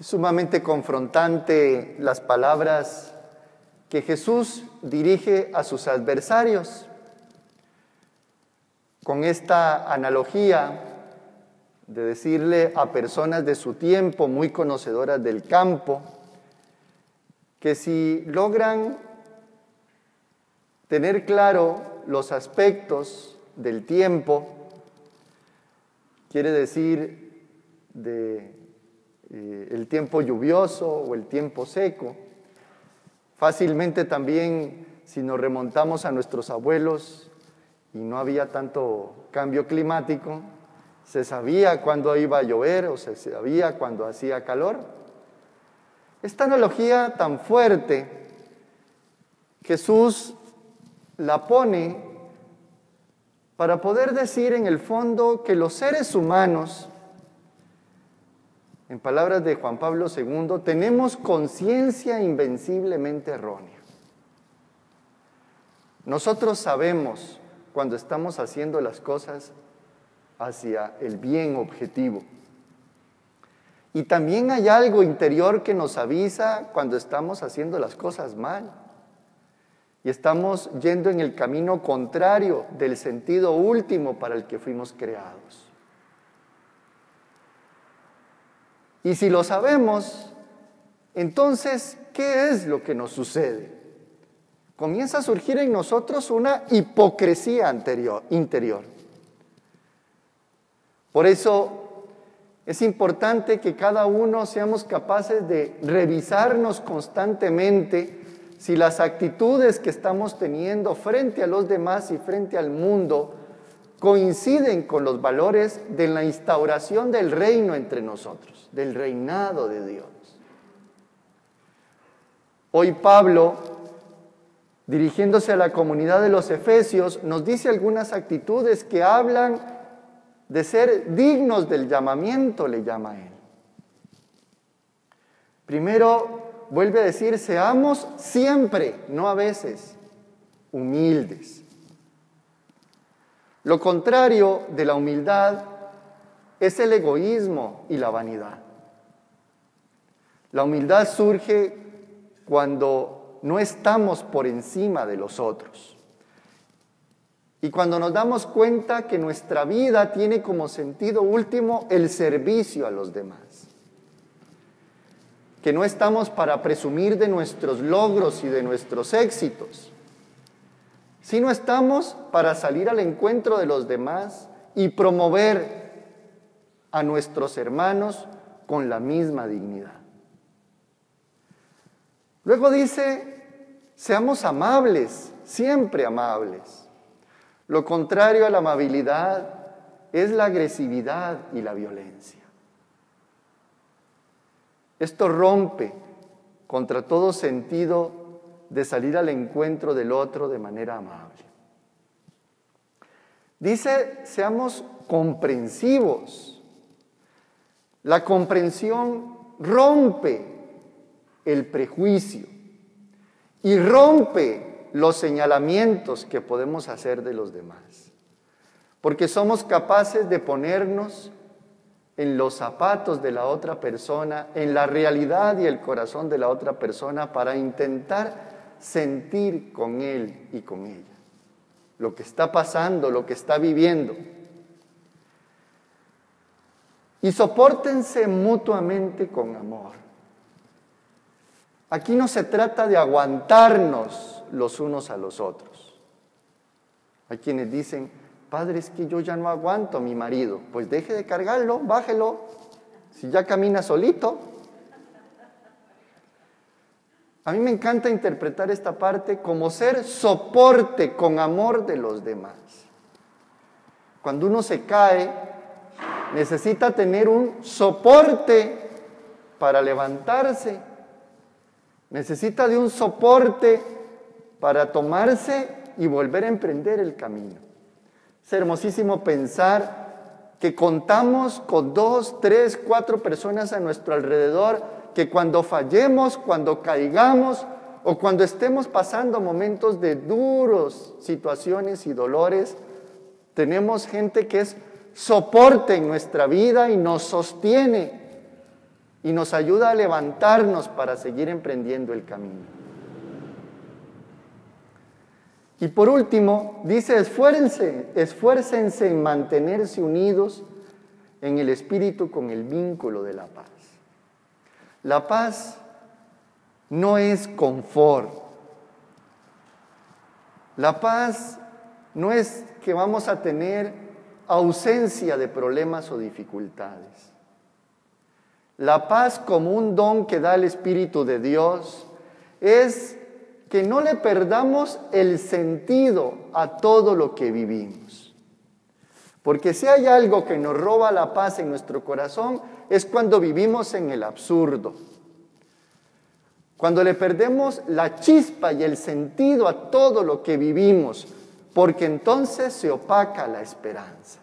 sumamente confrontante las palabras que Jesús dirige a sus adversarios. Con esta analogía de decirle a personas de su tiempo, muy conocedoras del campo, que si logran tener claro los aspectos del tiempo, quiere decir de eh, el tiempo lluvioso o el tiempo seco. Fácilmente también, si nos remontamos a nuestros abuelos y no había tanto cambio climático, se sabía cuándo iba a llover o se sabía cuándo hacía calor. Esta analogía tan fuerte, Jesús la pone para poder decir en el fondo que los seres humanos en palabras de Juan Pablo II, tenemos conciencia invenciblemente errónea. Nosotros sabemos cuando estamos haciendo las cosas hacia el bien objetivo. Y también hay algo interior que nos avisa cuando estamos haciendo las cosas mal. Y estamos yendo en el camino contrario del sentido último para el que fuimos creados. Y si lo sabemos, entonces, ¿qué es lo que nos sucede? Comienza a surgir en nosotros una hipocresía interior. Por eso es importante que cada uno seamos capaces de revisarnos constantemente si las actitudes que estamos teniendo frente a los demás y frente al mundo coinciden con los valores de la instauración del reino entre nosotros, del reinado de Dios. Hoy Pablo, dirigiéndose a la comunidad de los Efesios, nos dice algunas actitudes que hablan de ser dignos del llamamiento, le llama él. Primero, vuelve a decir, seamos siempre, no a veces, humildes. Lo contrario de la humildad es el egoísmo y la vanidad. La humildad surge cuando no estamos por encima de los otros. Y cuando nos damos cuenta que nuestra vida tiene como sentido último el servicio a los demás. Que no estamos para presumir de nuestros logros y de nuestros éxitos, si no estamos para salir al encuentro de los demás y promover a nuestros hermanos con la misma dignidad. Luego dice, seamos amables, siempre amables. Lo contrario a la amabilidad es la agresividad y la violencia. Esto rompe contra todo sentido de salir al encuentro del otro de manera amable. Dice, seamos comprensivos. La comprensión rompe el prejuicio y rompe los señalamientos que podemos hacer de los demás. Porque somos capaces de ponernos en los zapatos de la otra persona, en la realidad y el corazón de la otra persona para intentar sentir con él y con ella lo que está pasando, lo que está viviendo. Y soportense mutuamente con amor. Aquí no se trata de aguantarnos los unos a los otros. Hay quienes dicen, padre, es que yo ya no aguanto a mi marido. Pues deje de cargarlo, bájelo. Si ya camina solito, a mí me encanta interpretar esta parte como ser soporte con amor de los demás. Cuando uno se cae, necesita tener un soporte para levantarse. Necesita de un soporte para tomarse y volver a emprender el camino. Es hermosísimo pensar que contamos con dos, tres, cuatro personas a nuestro alrededor que cuando fallemos, cuando caigamos o cuando estemos pasando momentos de duros situaciones y dolores, tenemos gente que es soporte en nuestra vida y nos sostiene y nos ayuda a levantarnos para seguir emprendiendo el camino. Y por último, dice, esfuércense, esfuércense en mantenerse unidos en el espíritu con el vínculo de la paz. La paz no es confort. La paz no es que vamos a tener ausencia de problemas o dificultades. La paz como un don que da el Espíritu de Dios es que no le perdamos el sentido a todo lo que vivimos. Porque si hay algo que nos roba la paz en nuestro corazón es cuando vivimos en el absurdo. Cuando le perdemos la chispa y el sentido a todo lo que vivimos, porque entonces se opaca la esperanza.